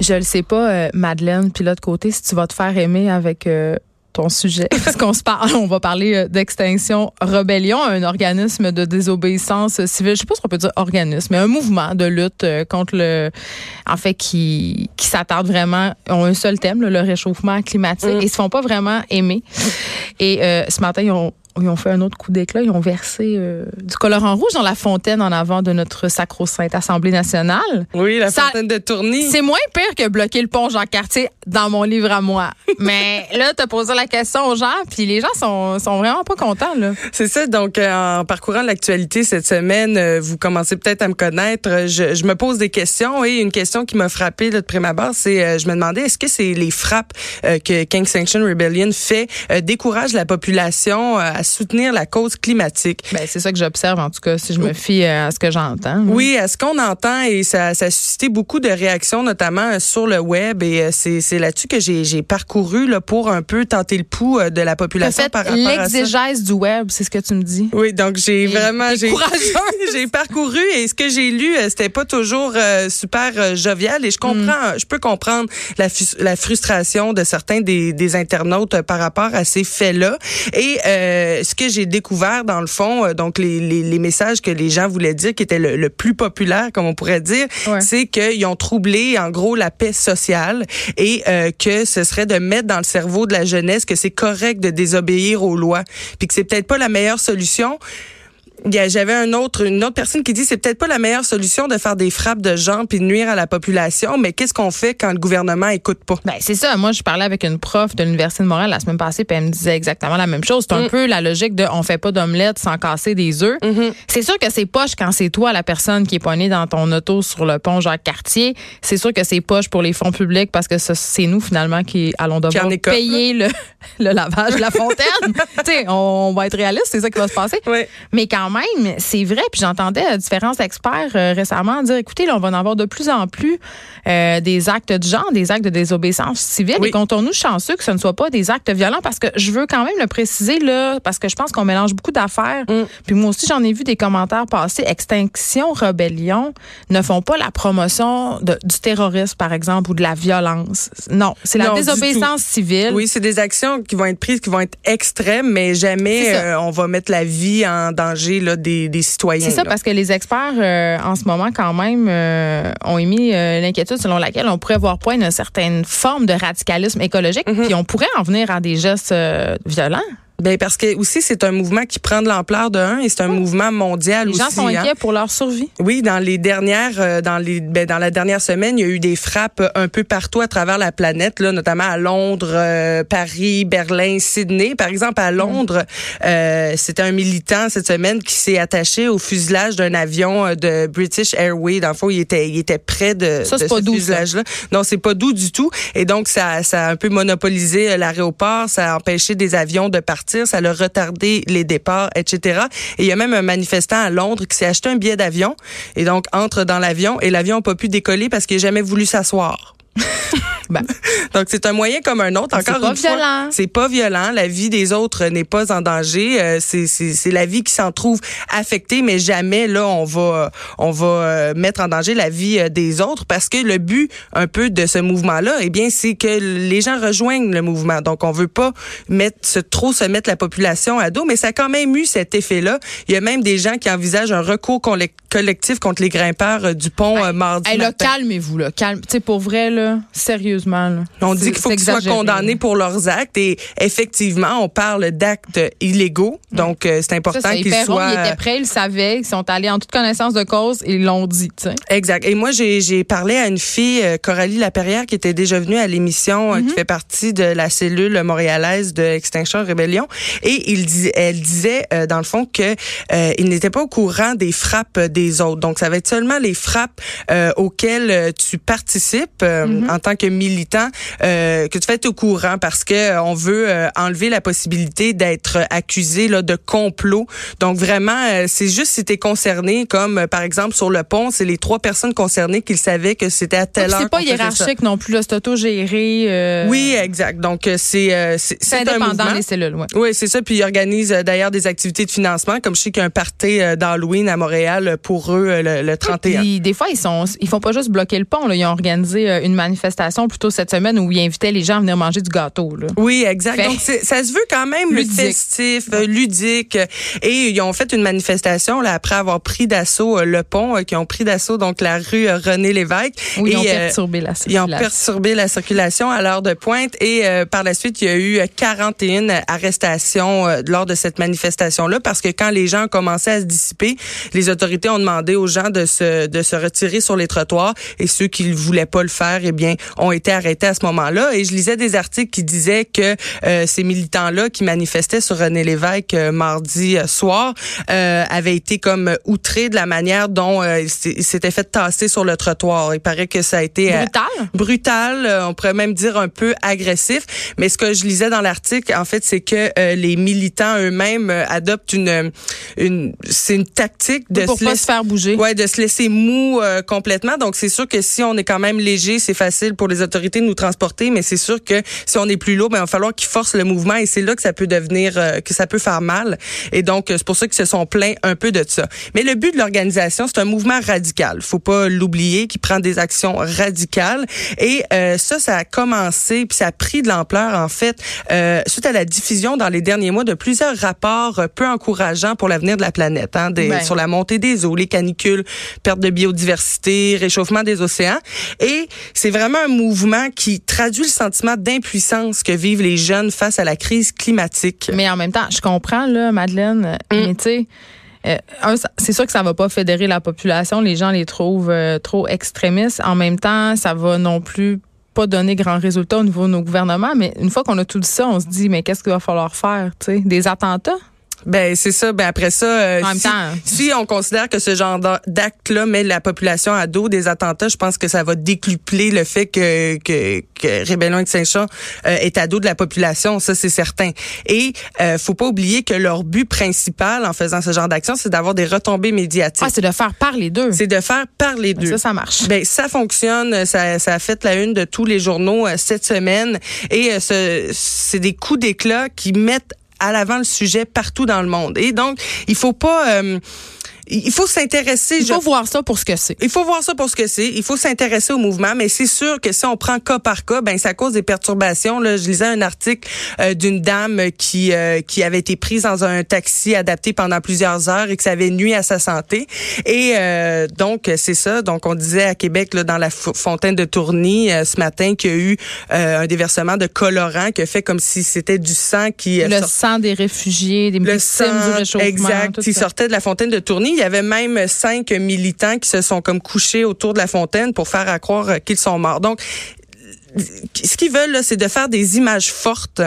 Je le sais pas, euh, Madeleine, puis l'autre côté, si tu vas te faire aimer avec euh, ton sujet, parce qu'on se parle, on va parler euh, d'extinction rébellion, un organisme de désobéissance civile. Je sais pas si on peut dire organisme, mais un mouvement de lutte contre le, en fait, qui qui s'attarde vraiment, ont un seul thème, le réchauffement climatique, mm. et ils se font pas vraiment aimer. Et ce matin, ils ont ils ont fait un autre coup d'éclat. Ils ont versé euh, du colorant rouge dans la fontaine en avant de notre sacro-sainte Assemblée nationale. Oui, la fontaine de Tourny. C'est moins pire que bloquer le pont Jean-Cartier dans mon livre à moi. Mais là, tu as posé la question aux gens, puis les gens sont, sont vraiment pas contents. là. C'est ça. Donc, euh, en parcourant l'actualité cette semaine, euh, vous commencez peut-être à me connaître. Je, je, me pose des questions et une question qui m'a frappé de prime abord, c'est je me demandais est-ce que c'est les frappes que King Sanction Rebellion fait découragent la population à soutenir la cause climatique. Ben, c'est ça que j'observe, en tout cas, si je me fie euh, à ce que j'entends. Oui, à ce qu'on entend et ça, ça a suscité beaucoup de réactions, notamment euh, sur le web. Et euh, c'est là-dessus que j'ai parcouru là, pour un peu tenter le pouls de la population par rapport à L'exégèse du web, c'est ce que tu me dis. Oui, donc j'ai vraiment j'ai parcouru et ce que j'ai lu, c'était pas toujours super jovial et je comprends, mm. je peux comprendre la, la frustration de certains des, des internautes par rapport à ces faits-là. Et ce que j'ai découvert dans le fond, euh, donc les, les, les, messages que les gens voulaient dire, qui étaient le, le plus populaire, comme on pourrait dire, c'est qu'ils ont troublé en gros la paix sociale et euh, que ce serait de mettre dans le cerveau de la jeunesse que c'est correct de désobéir aux lois, puis que c'est peut-être pas la meilleure solution j'avais un autre, une autre personne qui dit c'est peut-être pas la meilleure solution de faire des frappes de gens puis de nuire à la population, mais qu'est-ce qu'on fait quand le gouvernement écoute pas? Ben, c'est ça. Moi, je parlais avec une prof de l'Université de Montréal la semaine passée puis elle me disait exactement la même chose. C'est un mm. peu la logique de on fait pas d'omelette sans casser des œufs. Mm-hmm. C'est sûr que c'est poche quand c'est toi la personne qui est poignée dans ton auto sur le pont Jacques-Cartier. C'est sûr que c'est poche pour les fonds publics parce que c'est nous finalement qui allons devoir payer le, le, lavage de la fontaine. tu sais, on, va être réaliste, c'est ça qui va se passer. Oui. Mais quand même, c'est vrai. Puis j'entendais euh, différents experts euh, récemment dire, écoutez, là, on va en avoir de plus en plus euh, des actes de genre, des actes de désobéissance civile. Et comptons-nous chanceux que ce ne soit pas des actes violents parce que je veux quand même le préciser là, parce que je pense qu'on mélange beaucoup d'affaires. Mm. Puis moi aussi, j'en ai vu des commentaires passer. Extinction, rébellion ne font pas la promotion de, du terrorisme, par exemple, ou de la violence. Non, c'est la désobéissance civile. Oui, c'est des actions qui vont être prises, qui vont être extrêmes, mais jamais on va mettre la vie en danger là, des des, citoyens. C'est ça, parce que les experts, euh, en ce moment, quand même, euh, ont émis euh, l'inquiétude selon laquelle on pourrait voir point une certaine forme de radicalisme écologique, mm-hmm. puis on pourrait en venir à des gestes violents. Ben parce que aussi c'est un mouvement qui prend de l'ampleur de un et c'est un mouvement mondial aussi. Les gens sont hein. inquiets pour leur survie. Oui, dans les dernières euh, dans les ben, dans la dernière semaine, il y a eu des frappes un peu partout à travers la planète là, notamment à Londres, euh, Paris, Berlin, Sydney. Par exemple, à Londres, euh, c'était un militant cette semaine qui s'est attaché au fuselage d'un avion de British Airways. Dans le fond, il était il était près de, ça, de ce fuselage là. Non, c'est pas doux du tout et donc ça ça a un peu monopolisé l'aéroport, ça a empêché des avions de partir ça a retardé les départs, etc. Et il y a même un manifestant à Londres qui s'est acheté un billet d'avion et donc entre dans l'avion et l'avion n'a pas pu décoller parce qu'il n'a jamais voulu s'asseoir. Ben. Donc c'est un moyen comme un autre. Encore pas violent. c'est pas violent. La vie des autres n'est pas en danger. Euh, c'est la vie qui s'en trouve affectée, mais jamais là on va on va euh, mettre en danger la vie euh, des autres parce que le but un peu de ce mouvement là, eh bien c'est que les gens rejoignent le mouvement. Donc on veut pas mettre se, trop se mettre la population à dos, mais ça a quand même eu cet effet là. Il y a même des gens qui envisagent un recours collectif contre les grimpeurs du pont mardi hey, calmez-vous là, calme. Tu sais pour vrai là, sérieux on dit qu'il faut qu'ils soient condamnés pour leurs actes et effectivement, on parle d'actes illégaux. Donc, euh, c'est important qu'ils soient. Ils étaient prêts, ils savaient, ils sont allés en toute connaissance de cause et ils l'ont dit. Exact. Et moi, j'ai parlé à une fille, euh, Coralie Laperrière, qui était déjà venue à l'émission, euh, qui mhm. fait partie de la cellule montréalaise de Extinction Rébellion. Et il elle disait, dans le fond, que il n'était pas au courant des frappes des autres. Donc, ça va être seulement les frappes auxquelles tu participes mhm. en tant que militant militants que tu fais au courant parce que on veut enlever la possibilité d'être accusé là, de complot. Donc vraiment, c'est juste si tu es concerné, comme par exemple sur le pont, c'est les trois personnes concernées qui savaient que c'était à telle heure. C'est pas hiérarchique non plus, c'est auto-géré. Oui, exact. Donc c'est c'est indépendant les cellules. Ouais. Oui, c'est ça. Puis ils organisent d'ailleurs des activités de financement, comme je sais qu'il y a un party d'Halloween à Montréal pour eux le, 31. Puis, des fois, ils sont, ils font pas juste bloquer le pont. Là. Ils ont organisé une manifestation plutôt cette semaine où ils invitaient les gens à venir manger du gâteau. Là. Oui, exact. Donc ça se veut quand même ludique. festif, ludique. Et ils ont fait une manifestation là après avoir pris d'assaut le pont, qui ont pris d'assaut donc la rue René Lévesque. Où ils ont perturbé la circulation. Ils ont perturbé la circulation à l'heure de pointe. Et par la suite, il y a eu 41 arrestations lors de cette manifestation-là parce que quand les gens commençaient à se dissiper, les autorités ont demandé aux gens de se, de se retirer sur les trottoirs et ceux qui ne voulaient pas le faire, eh bien, ont été arrêtés à ce moment-là. Et je lisais des articles qui disaient que euh, ces militants-là qui manifestaient sur René Lévesque euh, mardi euh, soir avaient été comme outrés de la manière dont ils s'étaient fait tasser sur le trottoir. Il paraît que ça a été brutal. brutal, on pourrait même dire un peu agressif. Mais ce que je lisais dans l'article, en fait, c'est que les militants eux-mêmes adoptent une, une c'est une tactique de pour pas se faire bouger. Ouais, de se laisser mou complètement. Donc c'est sûr que si on est quand même léger, c'est facile pour les autorités de nous transporter, mais c'est sûr que si on est plus lourd, ben il va falloir qu'ils forcent le mouvement et c'est là que ça peut devenir que ça peut faire mal. Et donc c'est pour ça qu'ils se sont plaints un peu de ça. Mais le but de l'organisation, c'est un mouvement radical. Faut pas l'oublier, qui prend des actions radicales. Et ça, ça a commencé puis ça a pris de l'ampleur en fait euh, suite à la diffusion dans les derniers mois de plusieurs rapports peu encourageants pour l'avenir de la planète, hein, des, sur la montée des eaux, les canicules, perte de biodiversité, réchauffement des océans. Et c'est vraiment un mouvement qui traduit le sentiment d'impuissance que vivent les jeunes face à la crise climatique. Mais en même temps, je comprends là, Madeleine, mm. mais tu sais. Euh, c'est sûr que ça va pas fédérer la population. Les gens les trouvent euh, trop extrémistes. En même temps, ça va non plus pas donner grand résultat au niveau de nos gouvernements. Mais une fois qu'on a tout dit ça, on se dit, mais qu'est-ce qu'il va falloir faire? Des attentats? Ben c'est ça. Ben après ça, euh, en même si, temps. si on considère que ce genre d'acte-là met la population à dos des attentats, je pense que ça va décupler le fait que que, que Rébellion Extinction euh, est à dos de la population. Ça c'est certain. Et euh, faut pas oublier que leur but principal en faisant ce genre d'action, c'est d'avoir des retombées médiatiques. Ah, c'est de faire parler d'eux. C'est de faire parler d'eux. Ça, ça marche. Ben ça fonctionne. Ça, ça a fait la une de tous les journaux euh, cette semaine. Et euh, c'est des coups d'éclat qui mettent à l'avant le sujet partout dans le monde. Et donc, il faut pas... Euh, il faut s'intéresser. Il faut voir ça pour ce que c'est. Il faut voir ça pour ce que c'est. Il faut s'intéresser au mouvement, mais c'est sûr que si on prend cas par cas, ben ça cause des perturbations. Là, je lisais un article euh, d'une dame qui euh, qui avait été prise dans un taxi adapté pendant plusieurs heures et que ça avait nuit à sa santé. Et euh, donc c'est ça. Donc on disait à Québec là, dans la fontaine de Tourny ce matin qu'il y a eu un déversement de colorant qui a fait comme si c'était du sang qui le sang des réfugiés, des le sang, du réchauffement, exact, qui sortait de la fontaine de Tourny il y avait même cinq militants qui se sont comme couchés autour de la fontaine pour faire à croire qu'ils sont morts. Donc, ce qu'ils veulent, c'est de faire des images fortes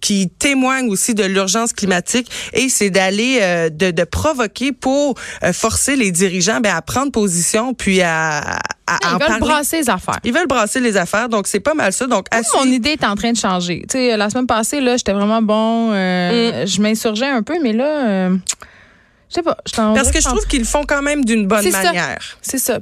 qui témoignent aussi de l'urgence climatique et c'est d'aller euh, de, de, provoquer pour euh, forcer les dirigeants ben, à prendre position puis à, à Ils veulent brasser les affaires. Ils veulent brasser les affaires, donc c'est pas mal ça. Donc mon idée est en train de changer. Tu sais, la semaine passée là, j'étais vraiment bon, euh, mm. je m'insurgeais un peu, mais là. Je sais pas. Je Parce que je trouve qu'ils le font quand même d'une bonne manière. C'est ça.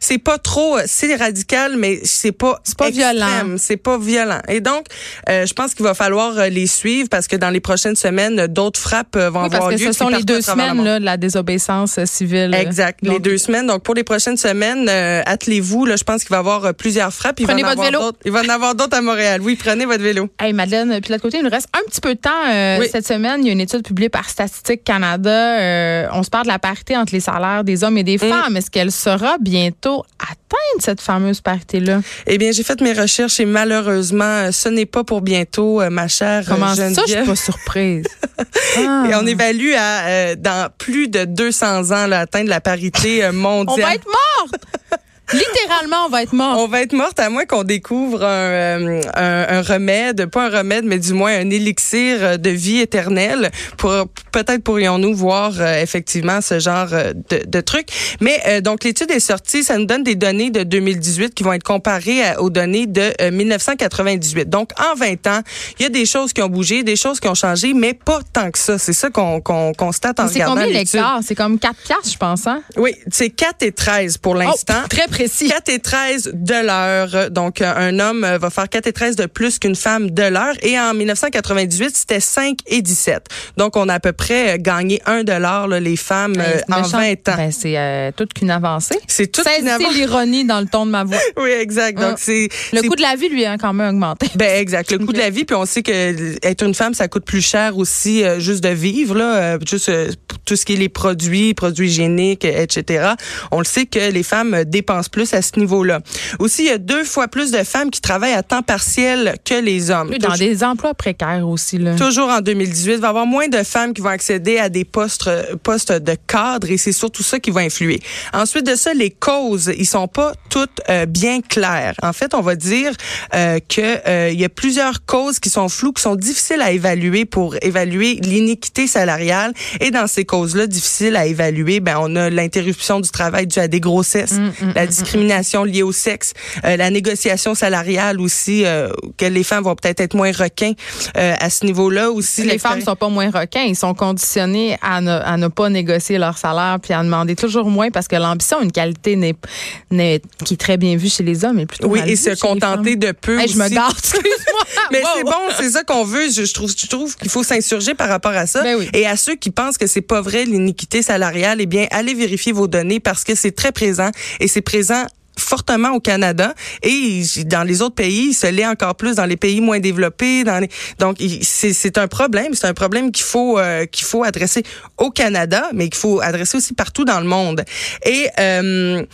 C'est pas trop, c'est radical, mais c'est pas, c'est pas violent. C'est pas violent. Et donc, euh, je pense qu'il va falloir euh, les suivre parce que dans les prochaines semaines, d'autres frappes euh, vont oui, avoir lieu. Parce que ce sont les deux semaines là, de la désobéissance civile. Exact. les deux semaines. Donc, pour les prochaines semaines, attelez-vous. Là, je pense qu'il va y avoir plusieurs frappes. Il prenez va votre vélo. Il va en avoir d'autres à Montréal. Oui, prenez votre vélo. Hey, Madeleine, puis de l'autre côté, il nous reste un petit peu de temps. Cette semaine, il y a une étude publiée par Statistique Canada. On se parle de la parité entre les salaires des hommes et des mm. femmes. Est-ce qu'elle sera bientôt atteinte, cette fameuse parité-là? Eh bien, j'ai fait mes recherches et malheureusement, ce n'est pas pour bientôt, euh, ma chère Comment ça, je suis pas surprise? Et on évalue à, euh, dans plus de 200 ans, l'atteinte de la parité mondiale. on va être morte! Littéralement, on va être mort. On va être morte à moins qu'on découvre un, un, remède, pas un remède, mais du moins un élixir de vie éternelle. Pour peut-être pourrions-nous voir effectivement ce genre de, de truc. Mais donc l'étude est sortie, ça nous donne des données de 2018 qui vont être comparées aux données de 1998. Donc en 20 ans, il y a des choses qui ont bougé, des choses qui ont changé, mais pas tant que ça. C'est ça qu'on constate en regardant C'est combien l'hectare? C'est comme 4 piastres, je pense, hein? Oui, c'est 4 et 13 pour l'instant. Oh, très précis. 4 et 13 de l'heure. Donc, un homme va faire 4 et 13 de plus qu'une femme de l'heure. Et en 1998, c'était 5 et 17. Donc, on a à peu près gagné 1 dollar, les femmes, ben, en 20 ans. Ben, c'est euh, toute qu'une avancée. C'est toute une avancée. l'ironie dans le ton de ma voix. oui, exact. Donc, c'est... Le coût de la vie, lui, a quand même augmenté. Ben, exact. Le coût de la vie, puis on sait que être une femme, ça coûte plus cher aussi, euh, juste de vivre, là, euh, juste tout ce qui est les produits, produits hygiéniques, etc. On le sait que les femmes dépensent plus à ce niveau-là. Aussi, il y a deux fois plus de femmes qui travaillent à temps partiel que les hommes. dans des emplois précaires aussi. Là. Toujours en 2018, il va y avoir moins de femmes qui vont accéder à des postes, postes de cadre et c'est surtout ça qui va influer. Ensuite de ça, les causes, ils sont pas toutes euh, bien claires. En fait, on va dire euh, que euh, il y a plusieurs causes qui sont floues, qui sont difficiles à évaluer pour évaluer l'iniquité salariale. Et dans ces causes-là, difficiles à évaluer, ben on a l'interruption du travail dû à des grossesses, mm, mm, la mm, discrimination liée au sexe, euh, la négociation salariale aussi, euh, que les femmes vont peut-être être moins requins euh, à ce niveau-là aussi. Les femmes sont pas moins requins, ils sont conditionnés à ne, à ne pas négocier leur salaire puis à demander toujours moins parce que l'ambition, une qualité n'est, n'est qui est très bien vue chez les hommes et plutôt oui et se contenter de peu. je me garde, excuse-moi. Mais c'est bon, c'est ça qu'on veut. Je, trouve, je trouve qu'il faut s'insurger par rapport à ça. Ben et à ceux qui pensent que c'est pas vrai l'iniquité salariale, eh bien allez vérifier vos données parce que c'est très présent et c'est présent fortement au Canada et dans les autres pays, il se l'est encore plus dans les pays moins développés. Donc, c'est un problème. C'est un problème qu'il faut euh, qu'il faut adresser au Canada, mais qu'il faut adresser aussi partout dans le monde. Et euh,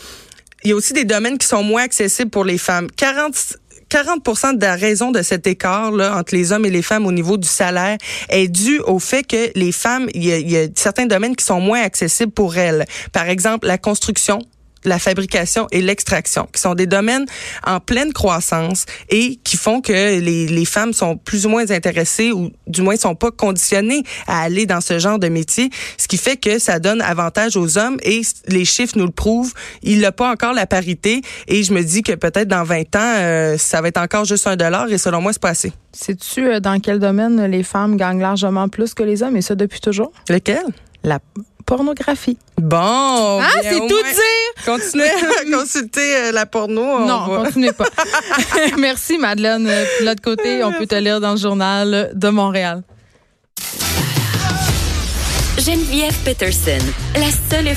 il y a aussi des domaines qui sont moins accessibles pour les femmes. 40 40 de la raison de cet écart là entre les hommes et les femmes au niveau du salaire est due au fait que les femmes, il y a certains domaines qui sont moins accessibles pour elles. Par exemple, la construction, la fabrication et l'extraction, qui sont des domaines en pleine croissance et qui font que les, les femmes sont plus ou moins intéressées ou du moins sont pas conditionnées à aller dans ce genre de métier, ce qui fait que ça donne avantage aux hommes et les chiffres nous le prouvent. Il n'a pas encore la parité et je me dis que peut-être dans 20 ans, euh, ça va être encore juste un dollar et selon moi, c'est pas assez. Sais-tu euh, dans quel domaine les femmes gagnent largement plus que les hommes et ça depuis toujours? Lequel? La pornographie. Bon. Ah, c'est tout dire. Continuez à consulter euh, la porno. Non, continuez pas. Merci, Madeleine. De l'autre côté, on peut te lire dans le journal de Montréal. Geneviève Peterson, la seule